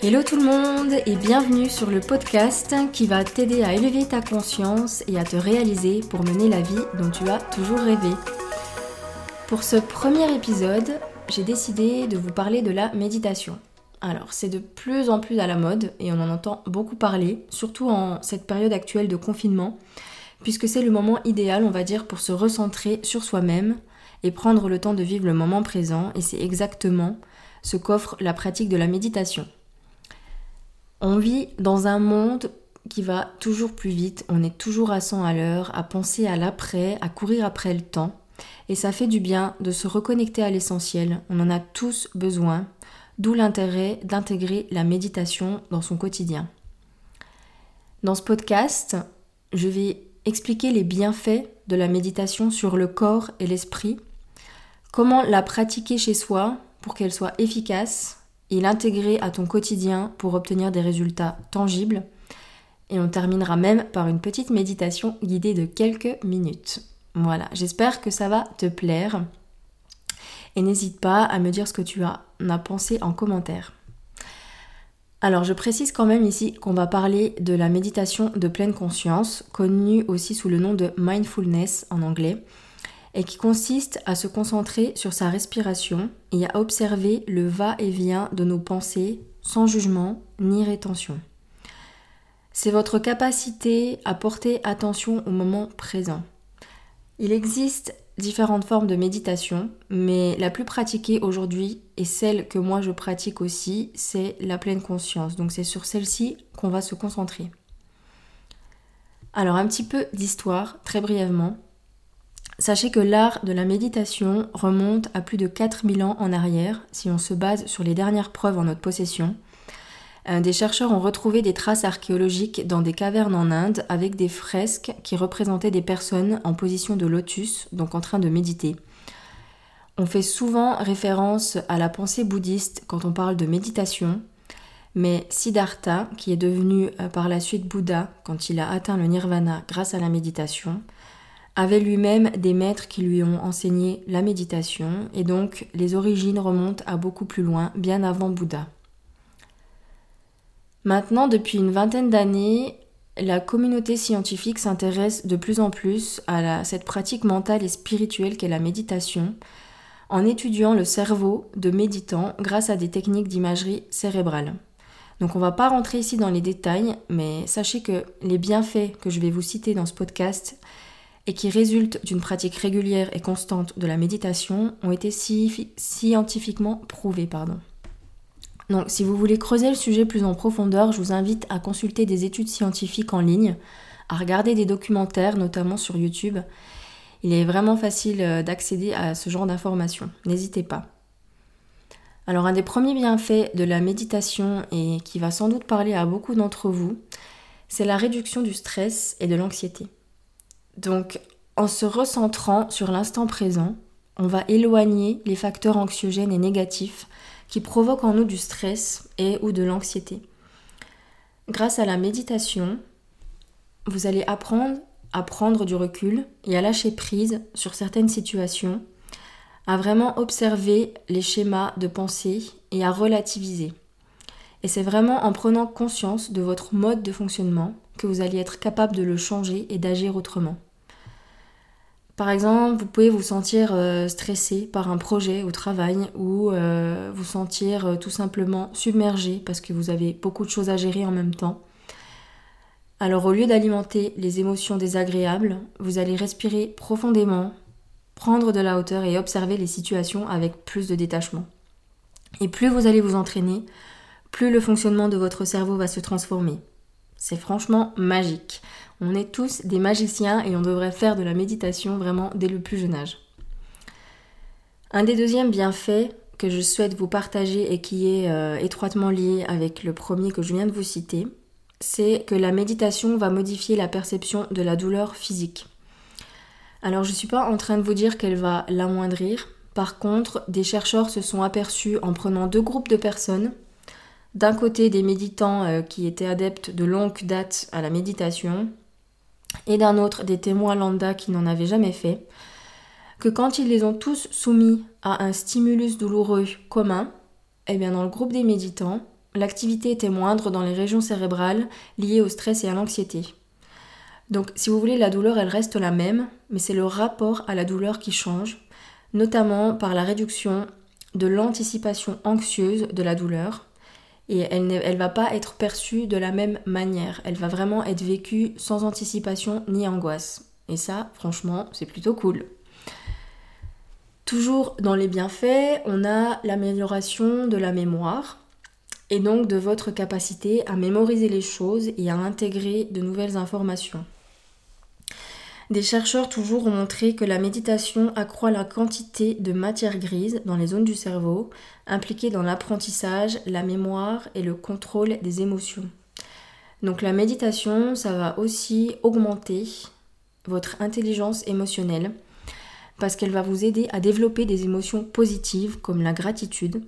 Hello tout le monde et bienvenue sur le podcast qui va t'aider à élever ta conscience et à te réaliser pour mener la vie dont tu as toujours rêvé. Pour ce premier épisode, j'ai décidé de vous parler de la méditation. Alors, c'est de plus en plus à la mode et on en entend beaucoup parler, surtout en cette période actuelle de confinement, puisque c'est le moment idéal, on va dire, pour se recentrer sur soi-même et prendre le temps de vivre le moment présent, et c'est exactement ce qu'offre la pratique de la méditation. On vit dans un monde qui va toujours plus vite, on est toujours à 100 à l'heure, à penser à l'après, à courir après le temps. Et ça fait du bien de se reconnecter à l'essentiel, on en a tous besoin, d'où l'intérêt d'intégrer la méditation dans son quotidien. Dans ce podcast, je vais expliquer les bienfaits de la méditation sur le corps et l'esprit, comment la pratiquer chez soi pour qu'elle soit efficace et l'intégrer à ton quotidien pour obtenir des résultats tangibles. Et on terminera même par une petite méditation guidée de quelques minutes. Voilà, j'espère que ça va te plaire. Et n'hésite pas à me dire ce que tu en as pensé en commentaire. Alors je précise quand même ici qu'on va parler de la méditation de pleine conscience, connue aussi sous le nom de mindfulness en anglais et qui consiste à se concentrer sur sa respiration et à observer le va-et-vient de nos pensées sans jugement ni rétention. C'est votre capacité à porter attention au moment présent. Il existe différentes formes de méditation, mais la plus pratiquée aujourd'hui et celle que moi je pratique aussi, c'est la pleine conscience. Donc c'est sur celle-ci qu'on va se concentrer. Alors un petit peu d'histoire, très brièvement. Sachez que l'art de la méditation remonte à plus de 4000 ans en arrière, si on se base sur les dernières preuves en notre possession. Euh, des chercheurs ont retrouvé des traces archéologiques dans des cavernes en Inde avec des fresques qui représentaient des personnes en position de lotus, donc en train de méditer. On fait souvent référence à la pensée bouddhiste quand on parle de méditation, mais Siddhartha, qui est devenu euh, par la suite Bouddha quand il a atteint le nirvana grâce à la méditation, avait lui-même des maîtres qui lui ont enseigné la méditation, et donc les origines remontent à beaucoup plus loin, bien avant Bouddha. Maintenant, depuis une vingtaine d'années, la communauté scientifique s'intéresse de plus en plus à cette pratique mentale et spirituelle qu'est la méditation, en étudiant le cerveau de méditants grâce à des techniques d'imagerie cérébrale. Donc on va pas rentrer ici dans les détails, mais sachez que les bienfaits que je vais vous citer dans ce podcast et qui résultent d'une pratique régulière et constante de la méditation ont été scientifiquement prouvés. Pardon. Donc si vous voulez creuser le sujet plus en profondeur, je vous invite à consulter des études scientifiques en ligne, à regarder des documentaires, notamment sur YouTube. Il est vraiment facile euh, d'accéder à ce genre d'informations. N'hésitez pas. Alors un des premiers bienfaits de la méditation et qui va sans doute parler à beaucoup d'entre vous, c'est la réduction du stress et de l'anxiété. Donc, en se recentrant sur l'instant présent, on va éloigner les facteurs anxiogènes et négatifs qui provoquent en nous du stress et ou de l'anxiété. Grâce à la méditation, vous allez apprendre à prendre du recul et à lâcher prise sur certaines situations, à vraiment observer les schémas de pensée et à relativiser. Et c'est vraiment en prenant conscience de votre mode de fonctionnement que vous allez être capable de le changer et d'agir autrement. Par exemple, vous pouvez vous sentir euh, stressé par un projet au travail ou euh, vous sentir euh, tout simplement submergé parce que vous avez beaucoup de choses à gérer en même temps. Alors au lieu d'alimenter les émotions désagréables, vous allez respirer profondément, prendre de la hauteur et observer les situations avec plus de détachement. Et plus vous allez vous entraîner, plus le fonctionnement de votre cerveau va se transformer. C'est franchement magique. On est tous des magiciens et on devrait faire de la méditation vraiment dès le plus jeune âge. Un des deuxièmes bienfaits que je souhaite vous partager et qui est euh, étroitement lié avec le premier que je viens de vous citer, c'est que la méditation va modifier la perception de la douleur physique. Alors je ne suis pas en train de vous dire qu'elle va l'amoindrir. Par contre, des chercheurs se sont aperçus en prenant deux groupes de personnes d'un côté des méditants euh, qui étaient adeptes de longue date à la méditation, et d'un autre des témoins lambda qui n'en avaient jamais fait, que quand ils les ont tous soumis à un stimulus douloureux commun, eh bien dans le groupe des méditants, l'activité était moindre dans les régions cérébrales liées au stress et à l'anxiété. Donc si vous voulez, la douleur, elle reste la même, mais c'est le rapport à la douleur qui change, notamment par la réduction de l'anticipation anxieuse de la douleur. Et elle ne va pas être perçue de la même manière. Elle va vraiment être vécue sans anticipation ni angoisse. Et ça, franchement, c'est plutôt cool. Toujours dans les bienfaits, on a l'amélioration de la mémoire et donc de votre capacité à mémoriser les choses et à intégrer de nouvelles informations. Des chercheurs toujours ont montré que la méditation accroît la quantité de matière grise dans les zones du cerveau impliquées dans l'apprentissage, la mémoire et le contrôle des émotions. Donc la méditation, ça va aussi augmenter votre intelligence émotionnelle parce qu'elle va vous aider à développer des émotions positives comme la gratitude.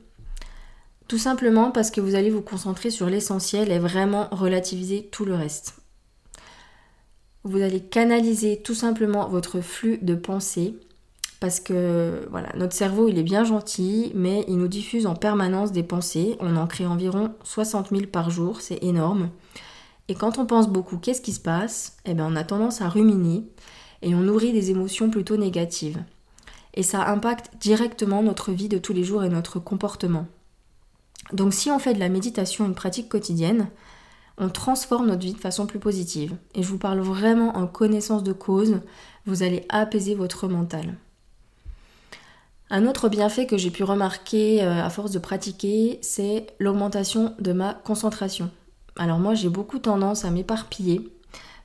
Tout simplement parce que vous allez vous concentrer sur l'essentiel et vraiment relativiser tout le reste. Vous allez canaliser tout simplement votre flux de pensée parce que voilà, notre cerveau il est bien gentil, mais il nous diffuse en permanence des pensées. On en crée environ 60 000 par jour, c'est énorme. Et quand on pense beaucoup, qu'est-ce qui se passe? Eh bien, on a tendance à ruminer et on nourrit des émotions plutôt négatives. Et ça impacte directement notre vie de tous les jours et notre comportement. Donc, si on fait de la méditation une pratique quotidienne, on transforme notre vie de façon plus positive. Et je vous parle vraiment en connaissance de cause, vous allez apaiser votre mental. Un autre bienfait que j'ai pu remarquer euh, à force de pratiquer, c'est l'augmentation de ma concentration. Alors moi j'ai beaucoup tendance à m'éparpiller,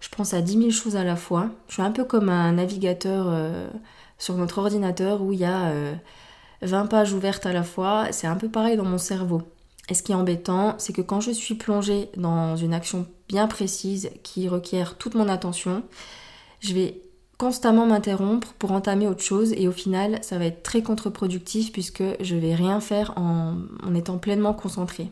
je pense à 10 000 choses à la fois. Je suis un peu comme un navigateur euh, sur notre ordinateur où il y a 20 euh, pages ouvertes à la fois, c'est un peu pareil dans mon cerveau. Et ce qui est embêtant, c'est que quand je suis plongée dans une action bien précise qui requiert toute mon attention, je vais constamment m'interrompre pour entamer autre chose et au final ça va être très contre-productif puisque je vais rien faire en, étant pleinement concentrée.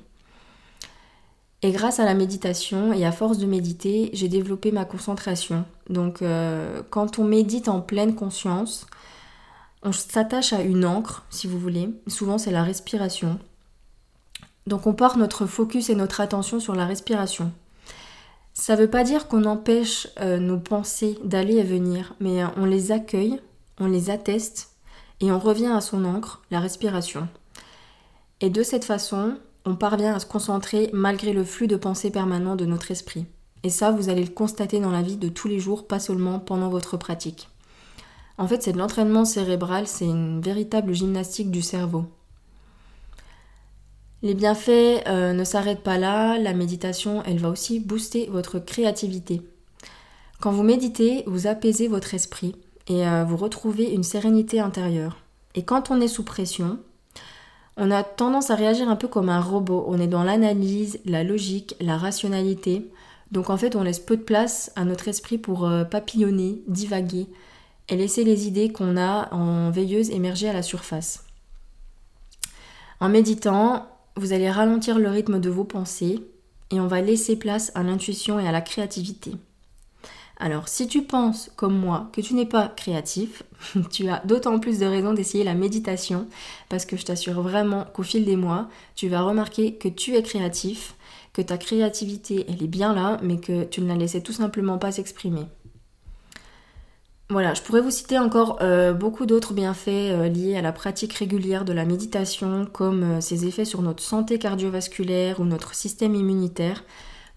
Et grâce à la méditation et à force de méditer, j'ai développé ma concentration. Donc euh, quand on médite en pleine conscience, on s'attache à une encre, si vous voulez. Souvent c'est la respiration. Donc on porte notre focus et notre attention sur la respiration. Ça ne veut pas dire qu'on empêche euh, nos pensées d'aller et venir, mais euh, on les accueille, on les atteste et on revient à son encre, la respiration. Et de cette façon, on parvient à se concentrer malgré le flux de pensées permanent de notre esprit. Et ça, vous allez le constater dans la vie de tous les jours, pas seulement pendant votre pratique. En fait, c'est de l'entraînement cérébral, c'est une véritable gymnastique du cerveau. Les bienfaits euh, ne s'arrêtent pas là, la méditation, elle va aussi booster votre créativité. Quand vous méditez, vous apaisez votre esprit et euh, vous retrouvez une sérénité intérieure. Et quand on est sous pression, on a tendance à réagir un peu comme un robot. On est dans l'analyse, la logique, la rationalité. Donc en fait, on laisse peu de place à notre esprit pour euh, papillonner, divaguer et laisser les idées qu'on a en veilleuse émerger à la surface. En méditant, vous allez ralentir le rythme de vos pensées et on va laisser place à l'intuition et à la créativité. Alors, si tu penses, comme moi, que tu n'es pas créatif, tu as d'autant plus de raisons d'essayer la méditation, parce que je t'assure vraiment qu'au fil des mois, tu vas remarquer que tu es créatif, que ta créativité, elle est bien là, mais que tu ne la laissais tout simplement pas s'exprimer. Voilà, je pourrais vous citer encore euh, beaucoup d'autres bienfaits euh, liés à la pratique régulière de la méditation, comme euh, ses effets sur notre santé cardiovasculaire ou notre système immunitaire.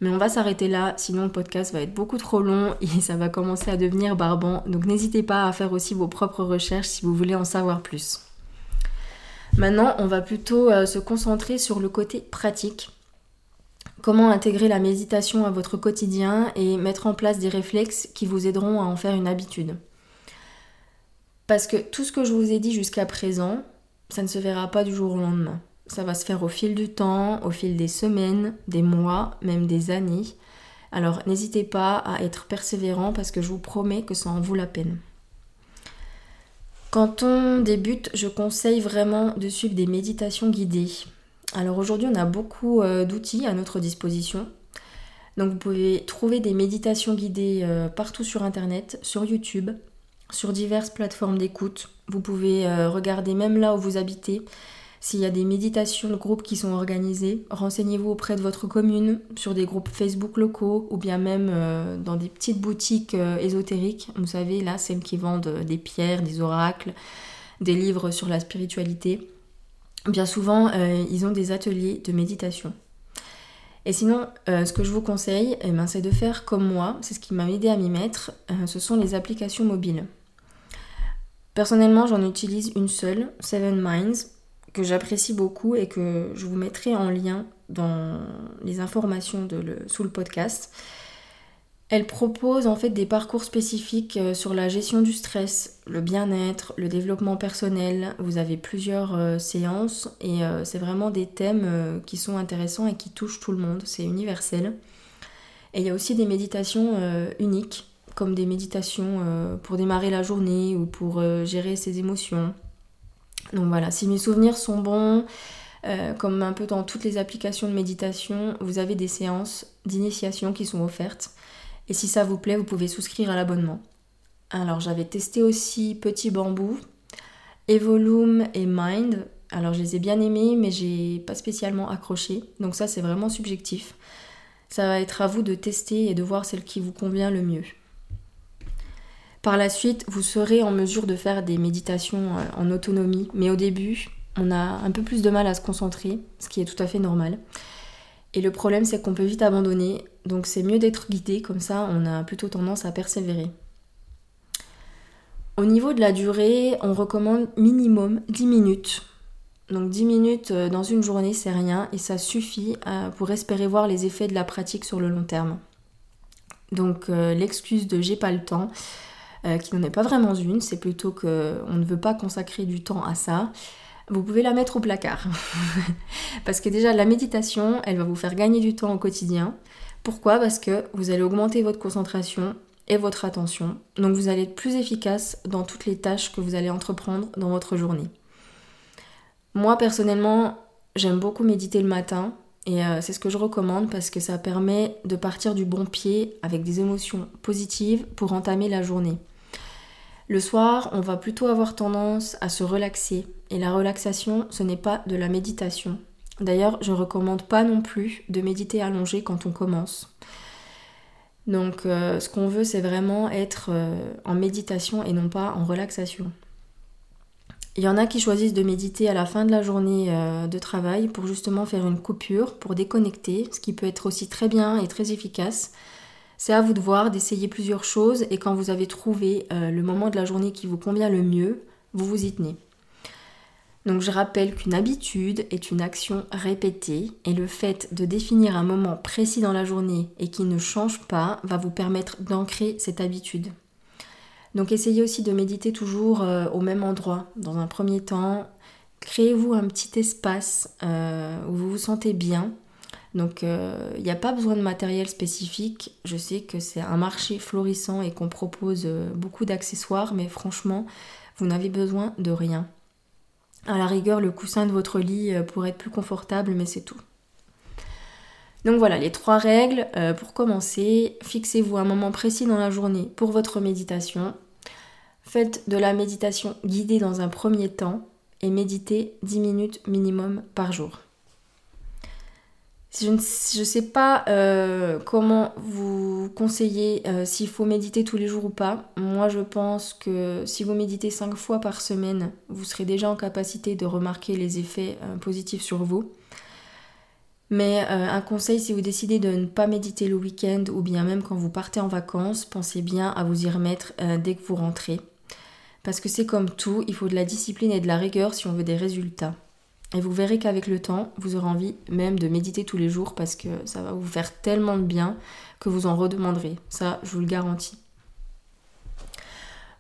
Mais on va s'arrêter là, sinon le podcast va être beaucoup trop long et ça va commencer à devenir barbant. Donc n'hésitez pas à faire aussi vos propres recherches si vous voulez en savoir plus. Maintenant, on va plutôt se concentrer sur le côté pratique. Comment intégrer la méditation à votre quotidien et mettre en place des réflexes qui vous aideront à en faire une habitude. Parce que tout ce que je vous ai dit jusqu'à présent, ça ne se verra pas du jour au lendemain. Ça va se faire au fil du temps, au fil des semaines, des mois, même des années. Alors n'hésitez pas à être persévérant parce que je vous promets que ça en vaut la peine. Quand on débute, je conseille vraiment de suivre des méditations guidées. Alors aujourd'hui, on a beaucoup euh, d'outils à notre disposition. Donc vous pouvez trouver des méditations guidées euh, partout sur Internet, sur YouTube, sur diverses plateformes d'écoute. Vous pouvez euh, regarder même là où vous habitez. S'il y a des méditations de groupe qui sont organisées, renseignez-vous auprès de votre commune, sur des groupes Facebook locaux ou bien même euh, dans des petites boutiques euh, ésotériques. Vous savez, là, celles qui vendent des pierres, des oracles, des livres sur la spiritualité. Bien souvent, ils ont des ateliers de méditation. Et sinon, ce que je vous conseille, eh ben, c'est de faire comme moi, c'est ce qui m'a aidé à m'y mettre, ce sont les applications mobiles. Personnellement, j'en utilise une seule, Seven Minds, que j'apprécie beaucoup et que je vous mettrai en lien dans les informations sous le podcast. Elle propose en fait des parcours spécifiques euh, sur la gestion du stress, le bien-être, le développement personnel. Vous avez plusieurs euh, séances et euh, c'est vraiment des thèmes qui sont intéressants et qui touchent tout le monde. C'est universel. Et il y a aussi des méditations uniques, comme des méditations pour démarrer la journée ou pour gérer ses émotions. Donc voilà, si mes souvenirs sont bons, comme un peu dans toutes les applications de méditation, vous avez des séances d'initiation qui sont offertes. Et si ça vous plaît, vous pouvez souscrire à l'abonnement. Alors j'avais testé aussi Petit Bambou, Evolume et Mind. Alors je les ai bien aimés, mais j'ai pas spécialement accroché. Donc ça c'est vraiment subjectif. Ça va être à vous de tester et de voir celle qui vous convient le mieux. Par la suite, vous serez en mesure de faire des méditations euh, en autonomie, mais au début, on a un peu plus de mal à se concentrer, ce qui est tout à fait normal. Et le problème, c'est qu'on peut vite abandonner, donc c'est mieux d'être guidé, comme ça on a plutôt tendance à persévérer. Au niveau de la durée, on recommande minimum 10 minutes. Donc 10 minutes euh, dans une journée, c'est rien et ça suffit euh, pour espérer voir les effets de la pratique sur le long terme. Donc l'excuse de j'ai pas le temps, euh, qui n'en est pas vraiment une, c'est plutôt qu'on ne veut pas consacrer du temps à ça, vous pouvez la mettre au placard. Parce que déjà, la méditation, elle va vous faire gagner du temps au quotidien. Pourquoi? Parce que vous allez augmenter votre concentration et votre attention. Donc vous allez être plus efficace dans toutes les tâches que vous allez entreprendre dans votre journée. Moi, personnellement, j'aime beaucoup méditer le matin. Et euh, c'est ce que je recommande parce que ça permet de partir du bon pied avec des émotions positives pour entamer la journée. Le soir, on va plutôt avoir tendance à se relaxer. Et la relaxation, ce n'est pas de la méditation. D'ailleurs, je ne recommande pas non plus de méditer allongé quand on commence. Donc euh, ce qu'on veut, c'est vraiment être euh, en méditation et non pas en relaxation. Il y en a qui choisissent de méditer à la fin de la journée euh, de travail pour justement faire une coupure, pour déconnecter, ce qui peut être aussi très bien et très efficace. C'est à vous de voir, d'essayer plusieurs choses et quand vous avez trouvé euh, le moment de la journée qui vous convient le mieux, vous vous y tenez. Donc je rappelle qu'une habitude est une action répétée et le fait de définir un moment précis dans la journée et qui ne change pas va vous permettre d'ancrer cette habitude. Donc essayez aussi de méditer toujours euh, au même endroit. Dans un premier temps, créez-vous un petit espace euh, où vous vous sentez bien. Donc il euh, n'y a pas besoin de matériel spécifique. Je sais que c'est un marché florissant et qu'on propose beaucoup d'accessoires, mais franchement, vous n'avez besoin de rien. À la rigueur, le coussin de votre lit pourrait être plus confortable, mais c'est tout. Donc voilà, les trois règles. pour commencer, fixez-vous un moment précis dans la journée pour votre méditation. Faites de la méditation guidée dans un premier temps et méditez 10 minutes minimum par jour. Je ne sais pas euh, comment vous conseillez euh, s'il faut méditer tous les jours ou pas. Moi, je pense que si vous méditez 5 fois par semaine, vous serez déjà en capacité de remarquer les effets euh, positifs sur vous. Mais un conseil, si vous décidez de ne pas méditer le week-end ou bien même quand vous partez en vacances, pensez bien à vous y remettre dès que vous rentrez. Parce que c'est comme tout, il faut de la discipline et de la rigueur si on veut des résultats. Et vous verrez qu'avec le temps, vous aurez envie même de méditer tous les jours parce que ça va vous faire tellement de bien que vous en redemanderez. Ça, je vous le garantis.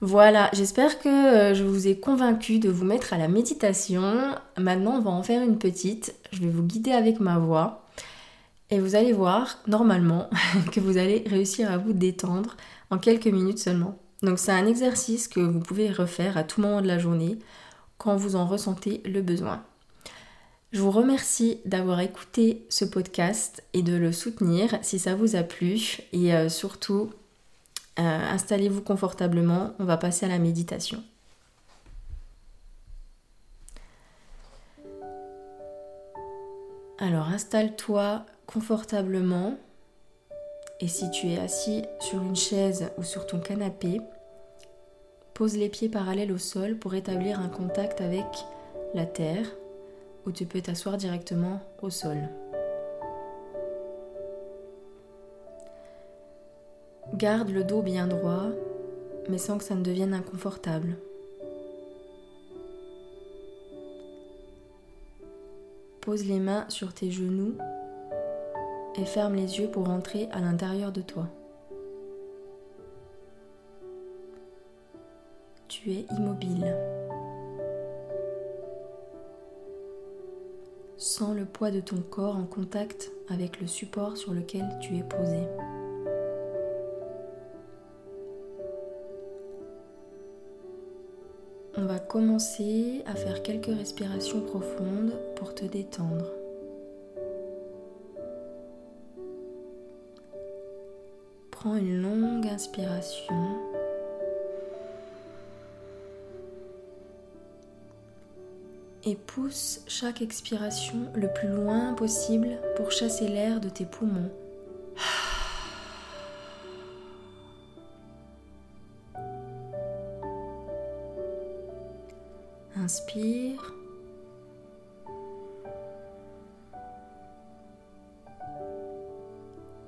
Voilà, j'espère que euh, je vous ai convaincu de vous mettre à la méditation. Maintenant, on va en faire une petite. Je vais vous guider avec ma voix. Et vous allez voir, normalement, que vous allez réussir à vous détendre en quelques minutes seulement. Donc c'est un exercice que vous pouvez refaire à tout moment de la journée quand vous en ressentez le besoin. Je vous remercie d'avoir écouté ce podcast et de le soutenir si ça vous a plu. Et euh, surtout euh, installez-vous confortablement, on va passer à la méditation. Alors installe-toi confortablement. Et si tu es assis sur une chaise ou sur ton canapé, pose les pieds parallèles au sol pour établir un contact avec la terre ou tu peux t'asseoir directement au sol. Garde le dos bien droit, mais sans que ça ne devienne inconfortable. Pose les mains sur tes genoux et ferme les yeux pour rentrer à l'intérieur de toi. Tu es immobile. Sens le poids de ton corps en contact avec le support sur lequel tu es posé. On va commencer à faire quelques respirations profondes pour te détendre. Prends une longue inspiration. Et pousse chaque expiration le plus loin possible pour chasser l'air de tes poumons. Inspire.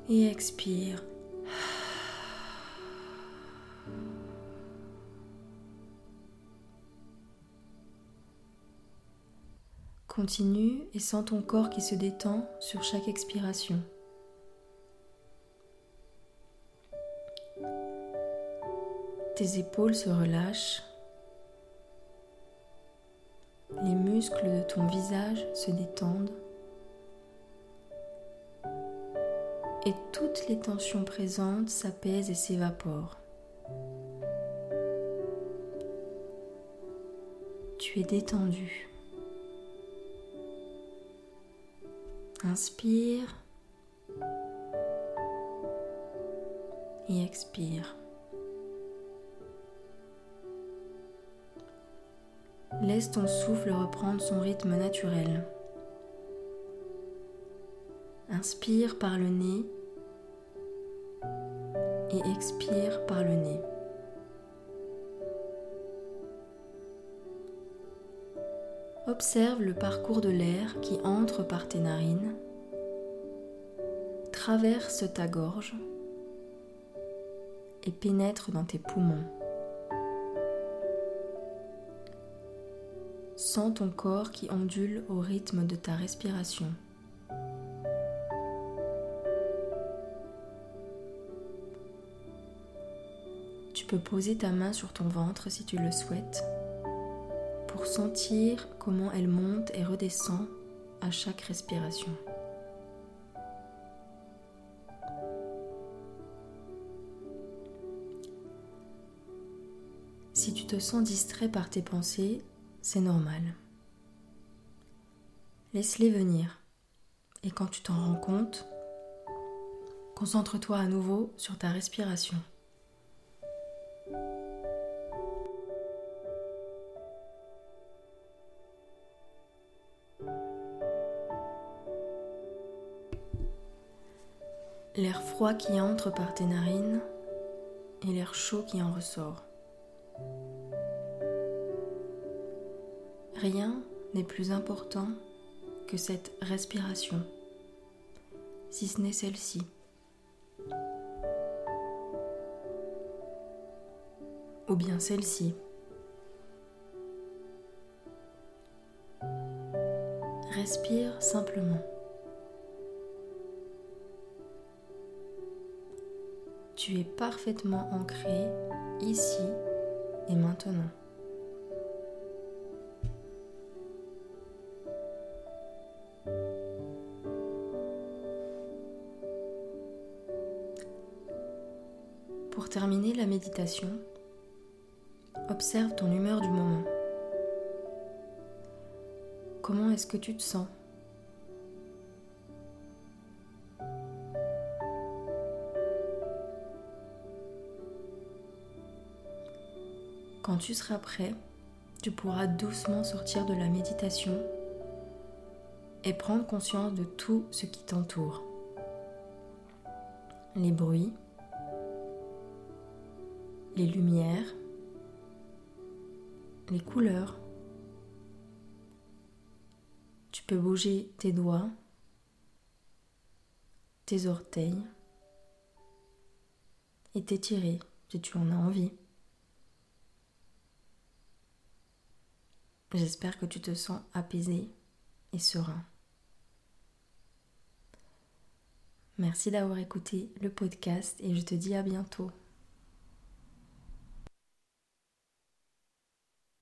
Et expire. Continue et sens ton corps qui se détend sur chaque expiration. Tes épaules se relâchent. Les muscles de ton visage se détendent. Et toutes les tensions présentes s'apaisent et s'évaporent. Tu es détendu. Inspire et expire. Laisse ton souffle reprendre son rythme naturel. Inspire par le nez et expire par le nez. Observe le parcours de l'air qui entre par tes narines, traverse ta gorge et pénètre dans tes poumons. Sens ton corps qui ondule au rythme de ta respiration. Tu peux poser ta main sur ton ventre si tu le souhaites sentir comment elle monte et redescend à chaque respiration. Si tu te sens distrait par tes pensées, c'est normal. Laisse-les venir. Et quand tu t'en rends compte, concentre-toi à nouveau sur ta respiration. L'air froid qui entre par tes narines et l'air chaud qui en ressort. Rien n'est plus important que cette respiration, si ce n'est celle-ci. Ou bien celle-ci. Respire simplement. Tu es parfaitement ancré ici et maintenant. Pour terminer la méditation, observe ton humeur du moment. Comment est-ce que tu te sens? Quand tu seras prêt, tu pourras doucement sortir de la méditation et prendre conscience de tout ce qui t'entoure. Les bruits, les lumières, les couleurs. Tu peux bouger tes doigts, tes orteils et t'étirer si tu en as envie. J'espère que tu te sens apaisé et serein. Merci d'avoir écouté le podcast et je te dis à bientôt.